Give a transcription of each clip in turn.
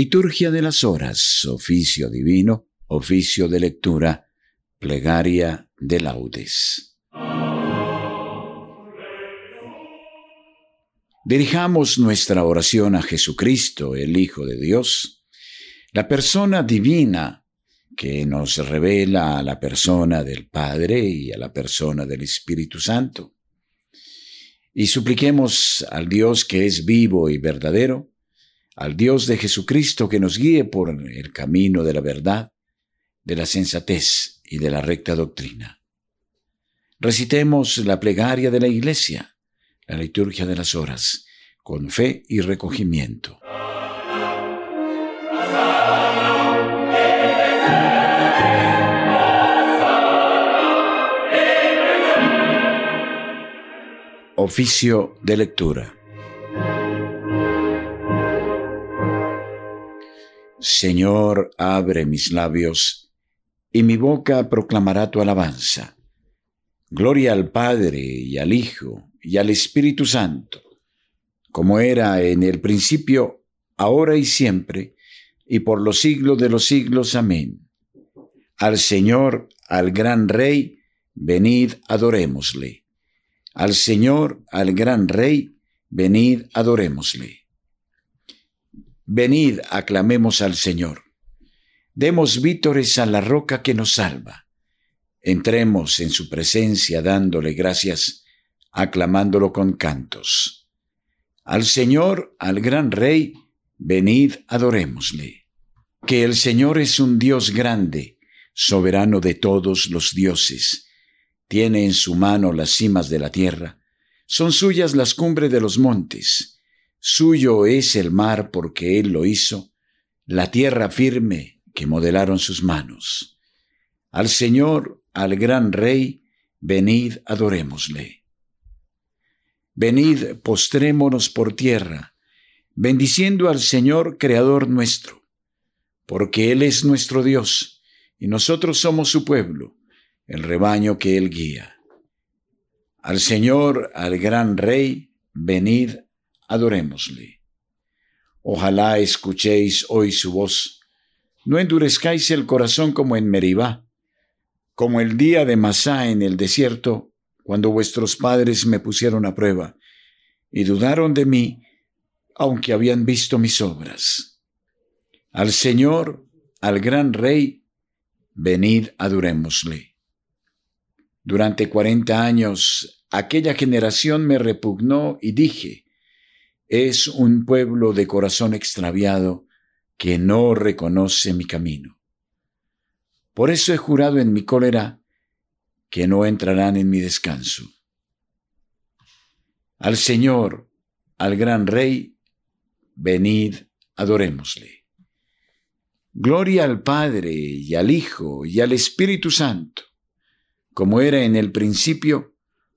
Liturgia de las Horas, oficio divino, oficio de lectura, plegaria de laudes. Dirijamos nuestra oración a Jesucristo, el Hijo de Dios, la persona divina que nos revela a la persona del Padre y a la persona del Espíritu Santo. Y supliquemos al Dios que es vivo y verdadero, al Dios de Jesucristo que nos guíe por el camino de la verdad, de la sensatez y de la recta doctrina. Recitemos la plegaria de la Iglesia, la liturgia de las horas, con fe y recogimiento. Oficio de lectura. Señor, abre mis labios, y mi boca proclamará tu alabanza. Gloria al Padre y al Hijo y al Espíritu Santo, como era en el principio, ahora y siempre, y por los siglos de los siglos. Amén. Al Señor, al gran Rey, venid, adorémosle. Al Señor, al gran Rey, venid, adorémosle. Venid, aclamemos al Señor. Demos vítores a la roca que nos salva. Entremos en su presencia dándole gracias, aclamándolo con cantos. Al Señor, al gran Rey, venid, adorémosle. Que el Señor es un Dios grande, soberano de todos los dioses. Tiene en su mano las cimas de la tierra, son suyas las cumbres de los montes Suyo es el mar porque Él lo hizo, la tierra firme que modelaron sus manos. Al Señor, al gran Rey, venid, adorémosle. Venid, postrémonos por tierra, bendiciendo al Señor, Creador nuestro, porque Él es nuestro Dios, y nosotros somos su pueblo, el rebaño que Él guía. Al Señor, al gran Rey, venid, adorémosle. Ojalá escuchéis hoy su voz. No endurezcáis el corazón como en Meribá, como el día de Masá en el desierto, cuando vuestros padres me pusieron a prueba y dudaron de mí, aunque habían visto mis obras. Al Señor, al gran Rey, venid adorémosle. Durante cuarenta años aquella generación me repugnó y dije, es un pueblo de corazón extraviado que no reconoce mi camino. Por eso he jurado en mi cólera que no entrarán en mi descanso. Al Señor, al gran Rey, venid, adorémosle. Gloria al Padre y al Hijo y al Espíritu Santo, como era en el principio,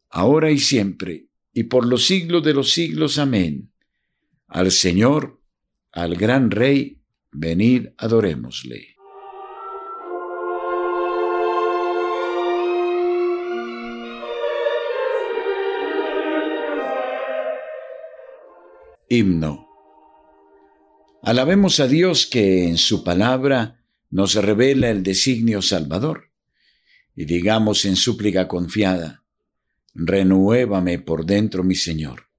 ahora y siempre, y por los siglos de los siglos. Amén al Señor, al gran Rey, venid adorémosle. Himno. Alabemos a Dios que en su palabra nos revela el designio salvador, y digamos en súplica confiada, renuévame por dentro mi Señor.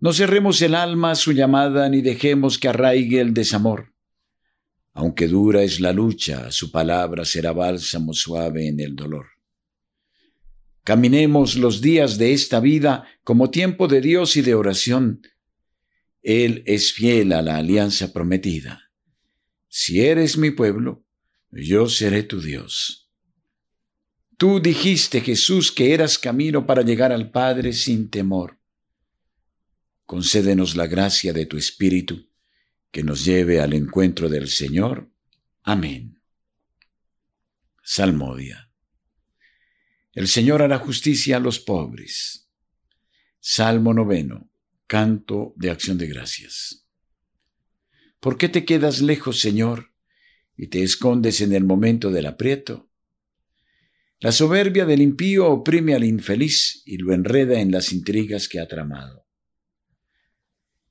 No cerremos el alma a su llamada ni dejemos que arraigue el desamor. Aunque dura es la lucha, su palabra será bálsamo suave en el dolor. Caminemos los días de esta vida como tiempo de Dios y de oración. Él es fiel a la alianza prometida. Si eres mi pueblo, yo seré tu Dios. Tú dijiste, Jesús, que eras camino para llegar al Padre sin temor concédenos la gracia de tu Espíritu, que nos lleve al encuentro del Señor. Amén. Salmodia. El Señor hará justicia a los pobres. Salmo noveno. Canto de acción de gracias. ¿Por qué te quedas lejos, Señor, y te escondes en el momento del aprieto? La soberbia del impío oprime al infeliz y lo enreda en las intrigas que ha tramado.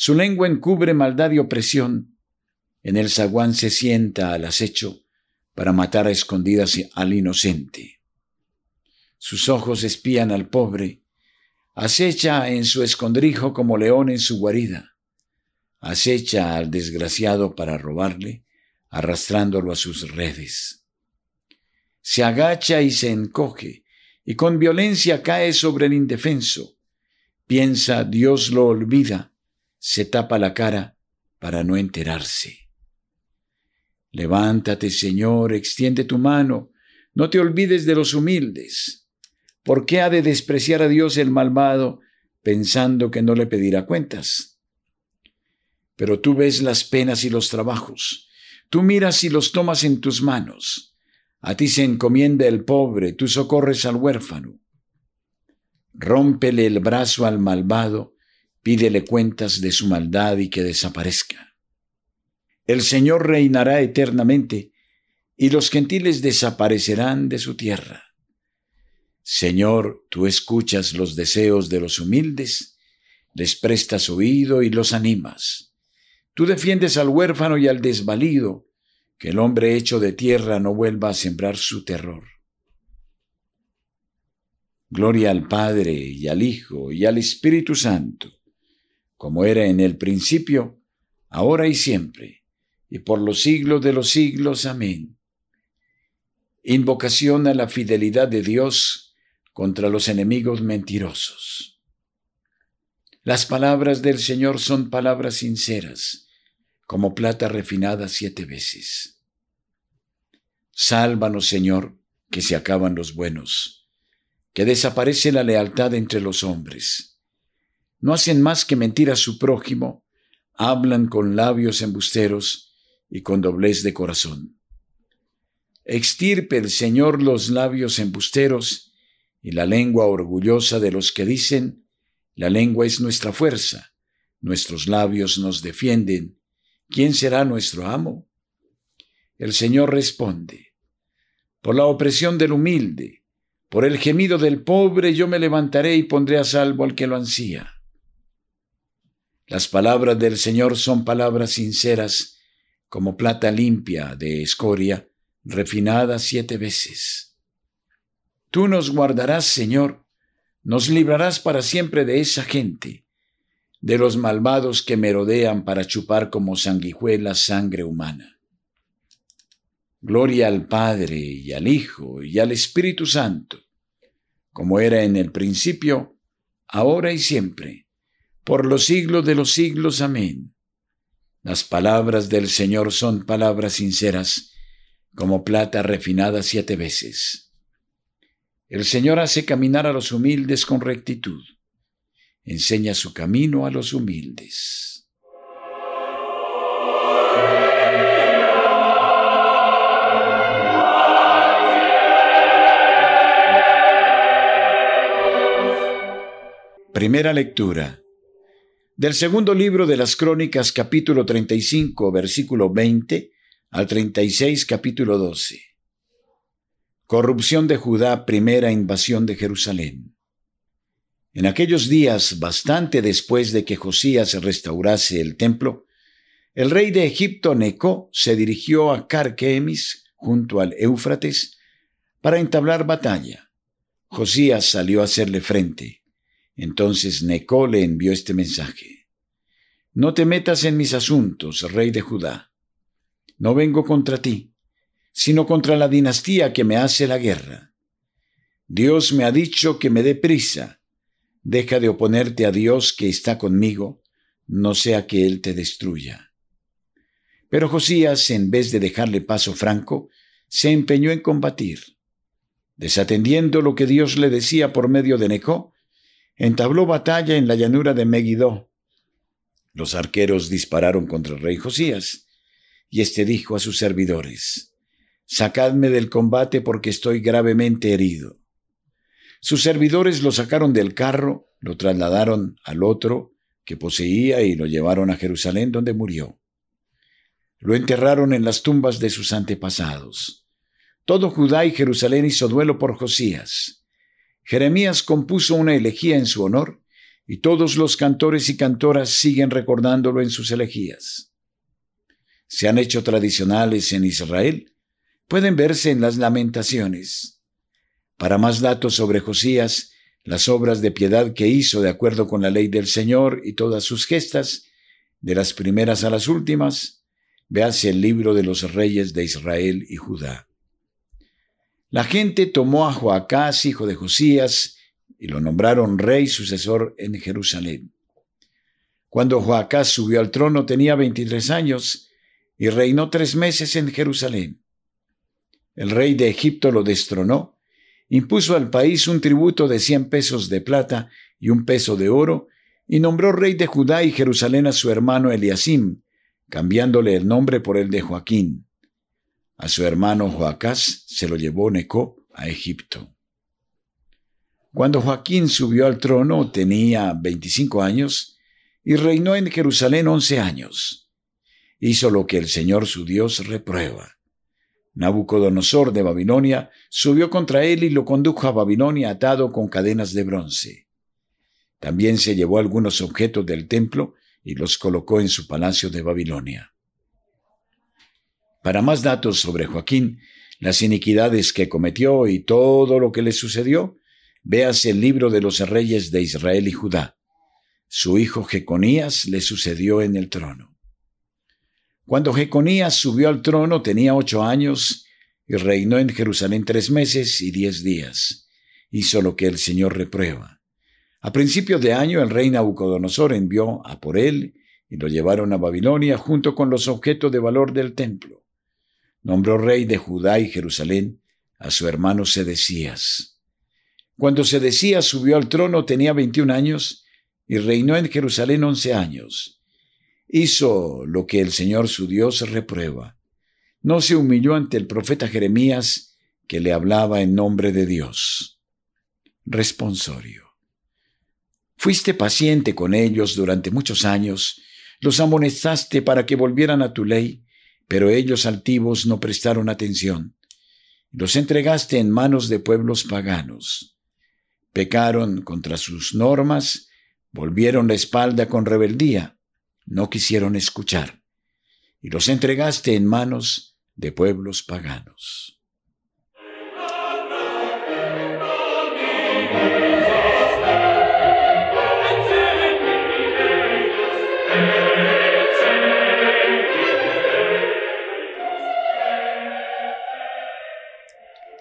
Su lengua encubre maldad y opresión. En el zaguán se sienta al acecho para matar a escondidas al inocente. Sus ojos espían al pobre, acecha en su escondrijo como león en su guarida, acecha al desgraciado para robarle, arrastrándolo a sus redes. Se agacha y se encoge, y con violencia cae sobre el indefenso. Piensa Dios lo olvida, se tapa la cara para no enterarse. Levántate, Señor, extiende tu mano, no te olvides de los humildes. ¿Por qué ha de despreciar a Dios el malvado pensando que no le pedirá cuentas? Pero tú ves las penas y los trabajos, tú miras y los tomas en tus manos. A ti se encomienda el pobre, tú socorres al huérfano. Rómpele el brazo al malvado, pídele cuentas de su maldad y que desaparezca. El Señor reinará eternamente, y los gentiles desaparecerán de su tierra. Señor, tú escuchas los deseos de los humildes, les prestas oído y los animas. Tú defiendes al huérfano y al desvalido, que el hombre hecho de tierra no vuelva a sembrar su terror. Gloria al Padre y al Hijo y al Espíritu Santo, como era en el principio, ahora y siempre, y por los siglos de los siglos. Amén. Invocación a la fidelidad de Dios contra los enemigos mentirosos. Las palabras del Señor son palabras sinceras, como plata refinada siete veces. Sálvanos, Señor, que se acaban los buenos, que desaparece la lealtad entre los hombres. No hacen más que mentir a su prójimo, hablan con labios embusteros y con doblez de corazón. Extirpe el Señor los labios embusteros y la lengua orgullosa de los que dicen, la lengua es nuestra fuerza, nuestros labios nos defienden, ¿quién será nuestro amo? El Señor responde, por la opresión del humilde, por el gemido del pobre yo me levantaré y pondré a salvo al que lo ansía. Las palabras del Señor son palabras sinceras, como plata limpia de escoria, refinada siete veces. Tú nos guardarás, Señor, nos librarás para siempre de esa gente de los malvados que merodean para chupar como sanguijuelas sangre humana. Gloria al Padre y al Hijo y al Espíritu Santo, como era en el principio, ahora y siempre, por los siglos de los siglos. Amén. Las palabras del Señor son palabras sinceras, como plata refinada siete veces. El Señor hace caminar a los humildes con rectitud enseña su camino a los humildes. Primera lectura del segundo libro de las Crónicas capítulo 35 versículo 20 al 36 capítulo 12. Corrupción de Judá, primera invasión de Jerusalén. En aquellos días, bastante después de que Josías restaurase el templo, el rey de Egipto Neco se dirigió a Carquemis, junto al Éufrates, para entablar batalla. Josías salió a hacerle frente. Entonces Neco le envió este mensaje. No te metas en mis asuntos, rey de Judá. No vengo contra ti, sino contra la dinastía que me hace la guerra. Dios me ha dicho que me dé prisa Deja de oponerte a Dios que está conmigo, no sea que Él te destruya. Pero Josías, en vez de dejarle paso franco, se empeñó en combatir. Desatendiendo lo que Dios le decía por medio de Necó, entabló batalla en la llanura de Megiddo. Los arqueros dispararon contra el rey Josías, y éste dijo a sus servidores, Sacadme del combate porque estoy gravemente herido. Sus servidores lo sacaron del carro, lo trasladaron al otro que poseía y lo llevaron a Jerusalén donde murió. Lo enterraron en las tumbas de sus antepasados. Todo Judá y Jerusalén hizo duelo por Josías. Jeremías compuso una elegía en su honor, y todos los cantores y cantoras siguen recordándolo en sus elegías. Se han hecho tradicionales en Israel, pueden verse en las lamentaciones. Para más datos sobre Josías, las obras de piedad que hizo de acuerdo con la ley del Señor y todas sus gestas, de las primeras a las últimas, véase el libro de los reyes de Israel y Judá. La gente tomó a Joacás, hijo de Josías, y lo nombraron rey sucesor en Jerusalén. Cuando Joacás subió al trono tenía veintitrés años y reinó tres meses en Jerusalén. El rey de Egipto lo destronó, impuso al país un tributo de cien pesos de plata y un peso de oro, y nombró rey de Judá y Jerusalén a su hermano Eliasim, cambiándole el nombre por el de Joaquín. A su hermano Joacás se lo llevó Necó a Egipto. Cuando Joaquín subió al trono tenía 25 años y reinó en Jerusalén 11 años. Hizo lo que el Señor su Dios reprueba. Nabucodonosor de Babilonia subió contra él y lo condujo a Babilonia atado con cadenas de bronce. También se llevó algunos objetos del templo y los colocó en su palacio de Babilonia. Para más datos sobre Joaquín, las iniquidades que cometió y todo lo que le sucedió, Véase el libro de los reyes de Israel y Judá. Su hijo Jeconías le sucedió en el trono. Cuando Jeconías subió al trono tenía ocho años y reinó en Jerusalén tres meses y diez días. Hizo lo que el Señor reprueba. A principios de año el rey Nabucodonosor envió a por él y lo llevaron a Babilonia junto con los objetos de valor del templo. Nombró rey de Judá y Jerusalén a su hermano Sedecías. Cuando se decía subió al trono tenía 21 años y reinó en Jerusalén once años. Hizo lo que el Señor su Dios reprueba. No se humilló ante el profeta Jeremías que le hablaba en nombre de Dios. Responsorio. Fuiste paciente con ellos durante muchos años, los amonestaste para que volvieran a tu ley, pero ellos altivos no prestaron atención. Los entregaste en manos de pueblos paganos pecaron contra sus normas, volvieron la espalda con rebeldía, no quisieron escuchar, y los entregaste en manos de pueblos paganos.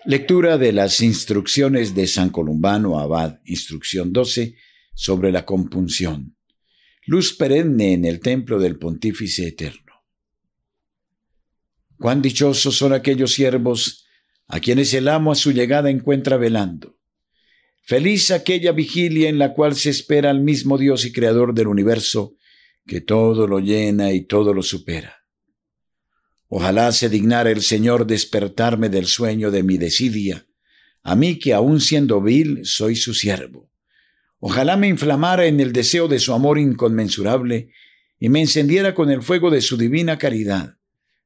Lectura de las instrucciones de San Columbano Abad, instrucción 12, sobre la compunción. Luz perenne en el templo del Pontífice Eterno. Cuán dichosos son aquellos siervos a quienes el amo a su llegada encuentra velando. Feliz aquella vigilia en la cual se espera al mismo Dios y Creador del universo, que todo lo llena y todo lo supera. Ojalá se dignara el Señor despertarme del sueño de mi desidia, a mí que aun siendo vil soy su siervo. Ojalá me inflamara en el deseo de su amor inconmensurable y me encendiera con el fuego de su divina caridad.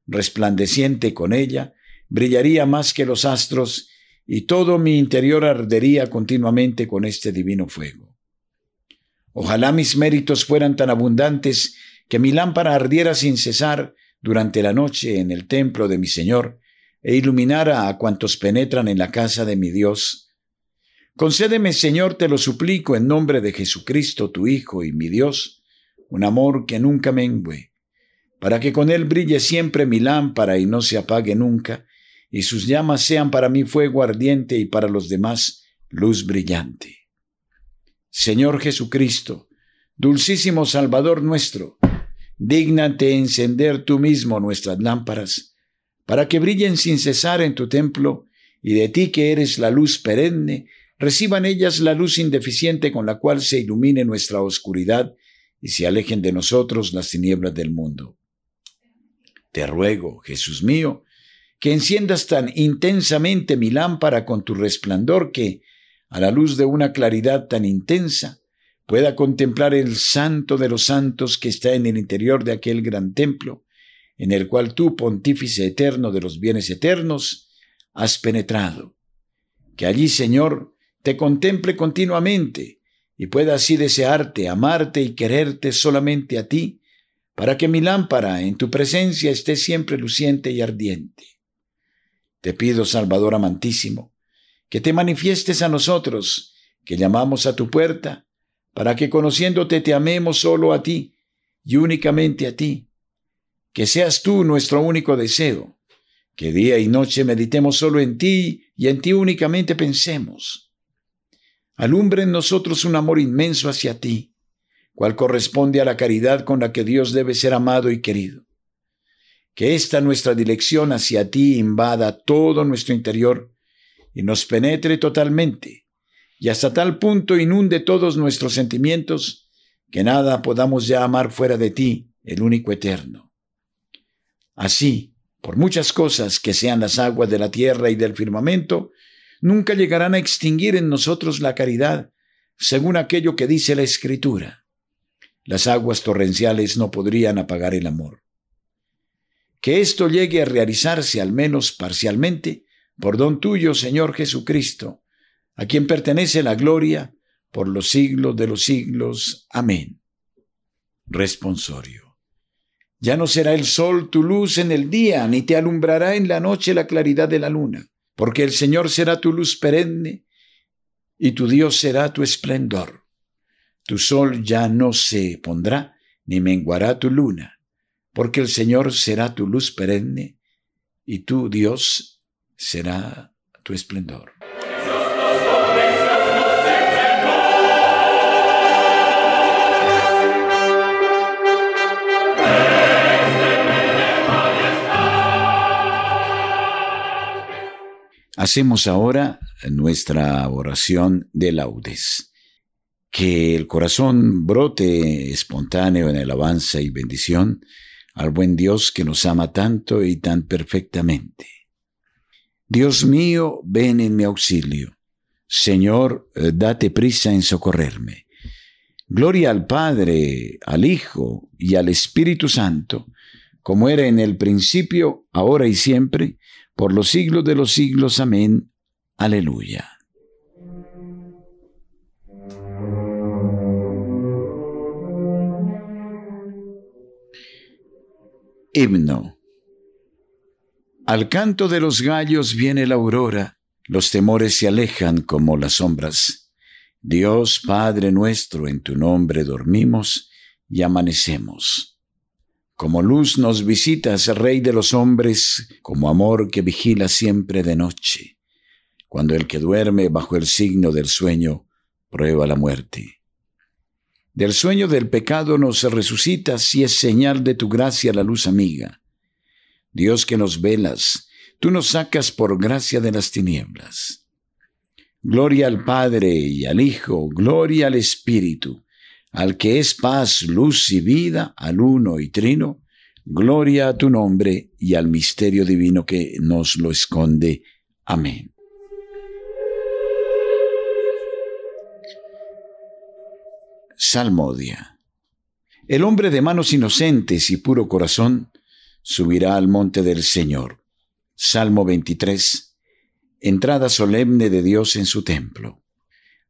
Resplandeciente con ella, brillaría más que los astros y todo mi interior ardería continuamente con este divino fuego. Ojalá mis méritos fueran tan abundantes que mi lámpara ardiera sin cesar durante la noche en el templo de mi Señor, e iluminara a cuantos penetran en la casa de mi Dios. Concédeme, Señor, te lo suplico, en nombre de Jesucristo, tu Hijo y mi Dios, un amor que nunca mengüe, para que con él brille siempre mi lámpara y no se apague nunca, y sus llamas sean para mí fuego ardiente y para los demás luz brillante. Señor Jesucristo, dulcísimo Salvador nuestro, Dígnate encender tú mismo nuestras lámparas, para que brillen sin cesar en tu templo, y de ti que eres la luz perenne, reciban ellas la luz indeficiente con la cual se ilumine nuestra oscuridad y se alejen de nosotros las tinieblas del mundo. Te ruego, Jesús mío, que enciendas tan intensamente mi lámpara con tu resplandor que, a la luz de una claridad tan intensa, pueda contemplar el santo de los santos que está en el interior de aquel gran templo, en el cual tú, pontífice eterno de los bienes eternos, has penetrado. Que allí, Señor, te contemple continuamente y pueda así desearte, amarte y quererte solamente a ti, para que mi lámpara en tu presencia esté siempre luciente y ardiente. Te pido, Salvador amantísimo, que te manifiestes a nosotros, que llamamos a tu puerta, para que conociéndote te amemos solo a ti y únicamente a ti. Que seas tú nuestro único deseo, que día y noche meditemos solo en ti y en ti únicamente pensemos. Alumbre en nosotros un amor inmenso hacia ti, cual corresponde a la caridad con la que Dios debe ser amado y querido. Que esta nuestra dirección hacia ti invada todo nuestro interior y nos penetre totalmente, y hasta tal punto inunde todos nuestros sentimientos que nada podamos ya amar fuera de ti, el único eterno. Así, por muchas cosas que sean las aguas de la tierra y del firmamento, nunca llegarán a extinguir en nosotros la caridad, según aquello que dice la Escritura. Las aguas torrenciales no podrían apagar el amor. Que esto llegue a realizarse al menos parcialmente por don tuyo, Señor Jesucristo, a quien pertenece la gloria por los siglos de los siglos. Amén. Responsorio. Ya no será el sol tu luz en el día, ni te alumbrará en la noche la claridad de la luna, porque el Señor será tu luz perenne, y tu Dios será tu esplendor. Tu sol ya no se pondrá, ni menguará tu luna, porque el Señor será tu luz perenne, y tu Dios será tu esplendor. Hacemos ahora nuestra oración de laudes. Que el corazón brote espontáneo en alabanza y bendición al buen Dios que nos ama tanto y tan perfectamente. Dios mío, ven en mi auxilio. Señor, date prisa en socorrerme. Gloria al Padre, al Hijo y al Espíritu Santo, como era en el principio, ahora y siempre, por los siglos de los siglos. Amén. Aleluya. Himno. Al canto de los gallos viene la aurora, los temores se alejan como las sombras. Dios Padre nuestro, en tu nombre dormimos y amanecemos. Como luz nos visitas, Rey de los hombres, como amor que vigila siempre de noche, cuando el que duerme bajo el signo del sueño prueba la muerte. Del sueño del pecado nos resucitas y es señal de tu gracia la luz amiga. Dios que nos velas, tú nos sacas por gracia de las tinieblas. Gloria al Padre y al Hijo, gloria al Espíritu, al que es paz, luz y vida, al uno y trino, gloria a tu nombre y al misterio divino que nos lo esconde. Amén. Salmodia. El hombre de manos inocentes y puro corazón subirá al monte del Señor. Salmo 23. Entrada solemne de Dios en su templo.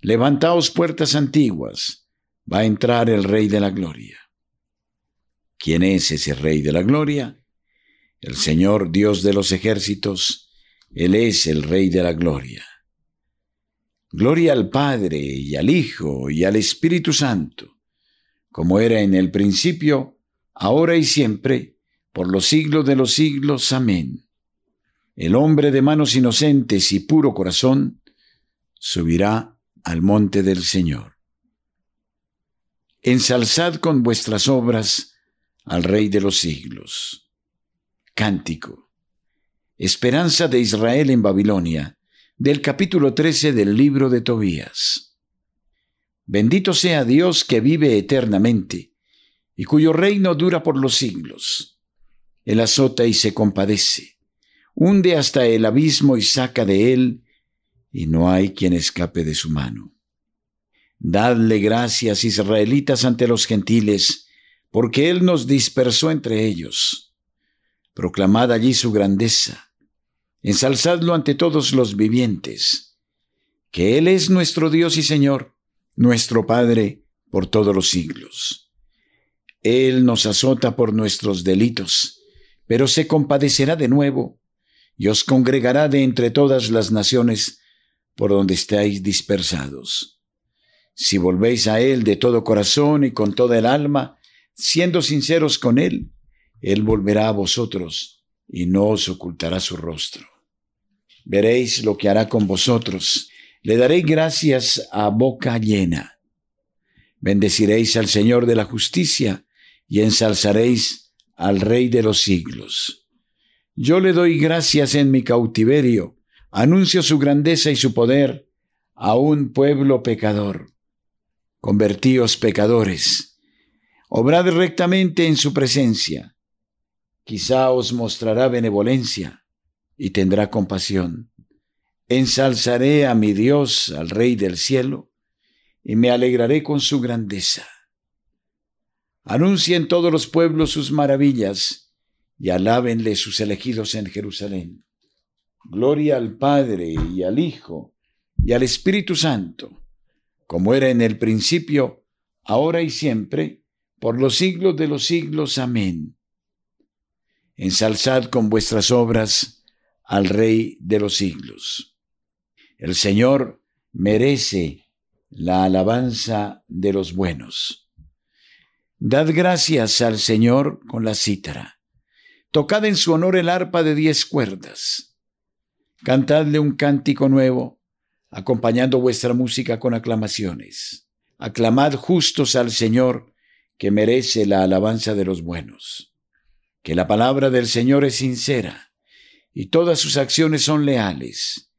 levantaos puertas antiguas, va a entrar el Rey de la Gloria. ¿Quién es ese Rey de la Gloria? El Señor Dios de los ejércitos, Él es el Rey de la Gloria. Gloria al Padre y al Hijo y al Espíritu Santo, como era en el principio, ahora y siempre, por los siglos de los siglos. Amén. El hombre de manos inocentes y puro corazón subirá al monte del Señor. Ensalzad con vuestras obras al Rey de los siglos. Cántico. Esperanza de Israel en Babilonia del capítulo 13 del libro de Tobías. Bendito sea Dios que vive eternamente y cuyo reino dura por los siglos. Él azota y se compadece, hunde hasta el abismo y saca de él, y no hay quien escape de su mano. Dadle gracias, israelitas, ante los gentiles, porque Él nos dispersó entre ellos. Proclamad allí su grandeza ensalzadlo ante todos los vivientes, que Él es nuestro Dios y Señor, nuestro Padre por todos los siglos. Él nos azota por nuestros delitos, pero se compadecerá de nuevo y os congregará de entre todas las naciones por donde estáis dispersados. Si volvéis a Él de todo corazón y con toda el alma, siendo sinceros con Él, Él volverá a vosotros y no os ocultará su rostro. Veréis lo que hará con vosotros. Le daréis gracias a boca llena. Bendeciréis al Señor de la justicia y ensalzaréis al Rey de los siglos. Yo le doy gracias en mi cautiverio, anuncio su grandeza y su poder a un pueblo pecador. Convertíos pecadores, obrad rectamente en su presencia quizá os mostrará benevolencia y tendrá compasión. Ensalzaré a mi Dios, al Rey del cielo, y me alegraré con su grandeza. Anuncien todos los pueblos sus maravillas, y alábenle sus elegidos en Jerusalén. Gloria al Padre y al Hijo y al Espíritu Santo, como era en el principio, ahora y siempre, por los siglos de los siglos. Amén ensalzad con vuestras obras al Rey de los siglos. El Señor merece la alabanza de los buenos. Dad gracias al Señor con la cítara. Tocad en su honor el arpa de diez cuerdas. Cantadle un cántico nuevo, acompañando vuestra música con aclamaciones. Aclamad justos al Señor, que merece la alabanza de los buenos que la palabra del Señor es sincera y todas sus acciones son leales.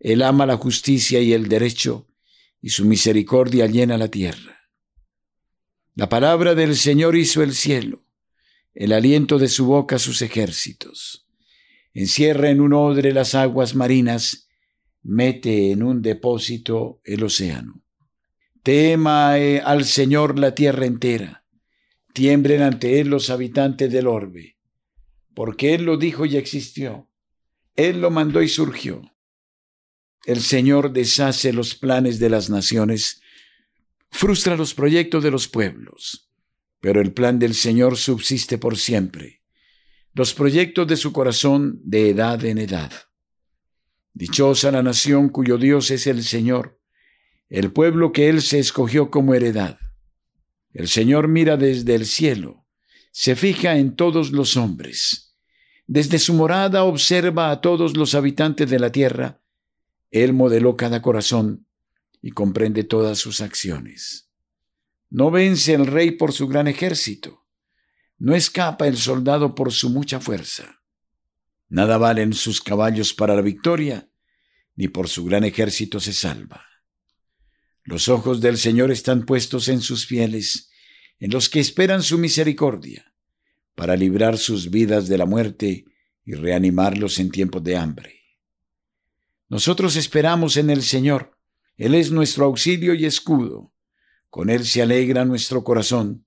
Él ama la justicia y el derecho y su misericordia llena la tierra. La palabra del Señor hizo el cielo, el aliento de su boca sus ejércitos. Encierra en un odre las aguas marinas, mete en un depósito el océano. Tema eh, al Señor la tierra entera. Tiemblen ante él los habitantes del orbe, porque él lo dijo y existió, él lo mandó y surgió. El Señor deshace los planes de las naciones, frustra los proyectos de los pueblos, pero el plan del Señor subsiste por siempre, los proyectos de su corazón de edad en edad. Dichosa la nación cuyo Dios es el Señor, el pueblo que Él se escogió como heredad. El Señor mira desde el cielo, se fija en todos los hombres. Desde su morada observa a todos los habitantes de la tierra. Él modeló cada corazón y comprende todas sus acciones. No vence el rey por su gran ejército. No escapa el soldado por su mucha fuerza. Nada valen sus caballos para la victoria, ni por su gran ejército se salva. Los ojos del Señor están puestos en sus fieles, en los que esperan su misericordia, para librar sus vidas de la muerte y reanimarlos en tiempos de hambre. Nosotros esperamos en el Señor, Él es nuestro auxilio y escudo, con Él se alegra nuestro corazón,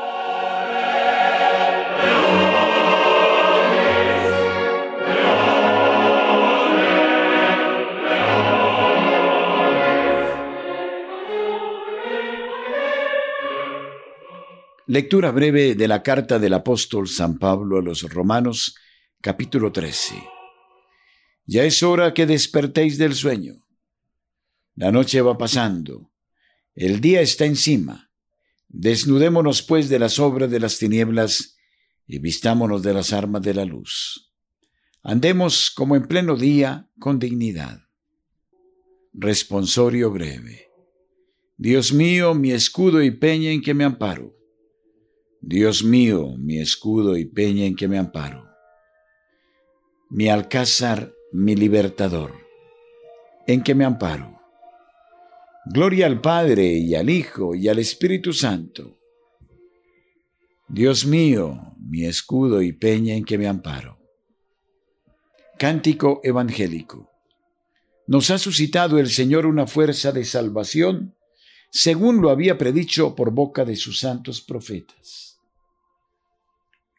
Lectura breve de la carta del apóstol San Pablo a los Romanos, capítulo 13. Ya es hora que despertéis del sueño. La noche va pasando, el día está encima. Desnudémonos pues de las obras de las tinieblas y vistámonos de las armas de la luz. Andemos como en pleno día con dignidad. Responsorio breve. Dios mío, mi escudo y peña en que me amparo Dios mío, mi escudo y peña en que me amparo, mi alcázar, mi libertador, en que me amparo. Gloria al Padre y al Hijo y al Espíritu Santo. Dios mío, mi escudo y peña en que me amparo. Cántico evangélico. Nos ha suscitado el Señor una fuerza de salvación, según lo había predicho por boca de sus santos profetas.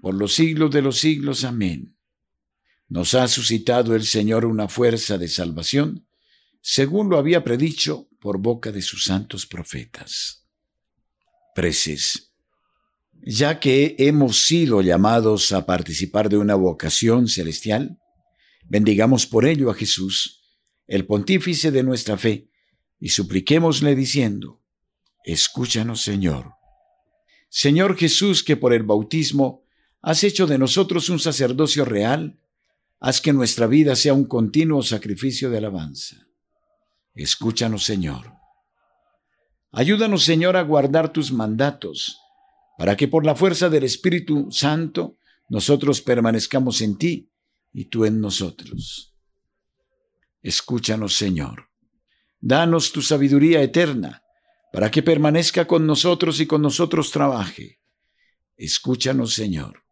por los siglos de los siglos. Amén. Nos ha suscitado el Señor una fuerza de salvación, según lo había predicho por boca de sus santos profetas. Preces. Ya que hemos sido llamados a participar de una vocación celestial, bendigamos por ello a Jesús, el pontífice de nuestra fe, y supliquémosle diciendo, Escúchanos, Señor. Señor Jesús, que por el bautismo Has hecho de nosotros un sacerdocio real. Haz que nuestra vida sea un continuo sacrificio de alabanza. Escúchanos, Señor. Ayúdanos, Señor, a guardar tus mandatos, para que por la fuerza del Espíritu Santo nosotros permanezcamos en ti y tú en nosotros. Escúchanos, Señor. Danos tu sabiduría eterna, para que permanezca con nosotros y con nosotros trabaje. Escúchanos, Señor.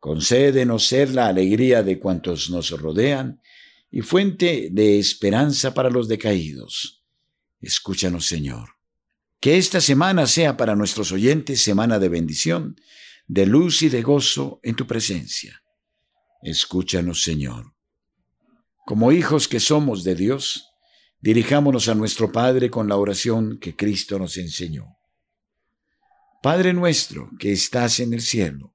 Concédenos ser la alegría de cuantos nos rodean y fuente de esperanza para los decaídos. Escúchanos, Señor. Que esta semana sea para nuestros oyentes semana de bendición, de luz y de gozo en tu presencia. Escúchanos, Señor. Como hijos que somos de Dios, dirijámonos a nuestro Padre con la oración que Cristo nos enseñó. Padre nuestro que estás en el cielo,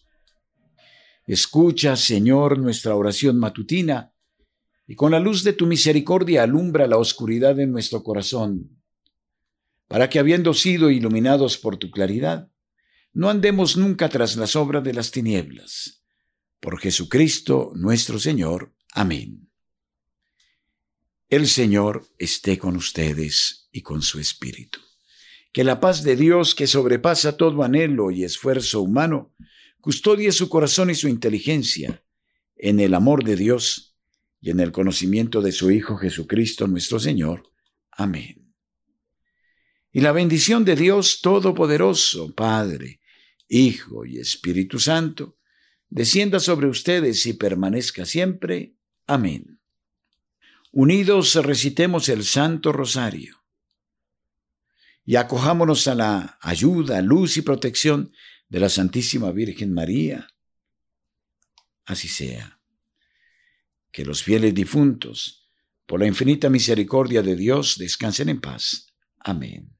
Escucha, Señor, nuestra oración matutina, y con la luz de tu misericordia alumbra la oscuridad de nuestro corazón, para que habiendo sido iluminados por tu claridad, no andemos nunca tras las obras de las tinieblas. Por Jesucristo nuestro Señor. Amén. El Señor esté con ustedes y con su Espíritu. Que la paz de Dios, que sobrepasa todo anhelo y esfuerzo humano, custodie su corazón y su inteligencia en el amor de Dios y en el conocimiento de su Hijo Jesucristo nuestro Señor. Amén. Y la bendición de Dios Todopoderoso, Padre, Hijo y Espíritu Santo, descienda sobre ustedes y permanezca siempre. Amén. Unidos recitemos el Santo Rosario y acojámonos a la ayuda, luz y protección de la Santísima Virgen María. Así sea. Que los fieles difuntos, por la infinita misericordia de Dios, descansen en paz. Amén.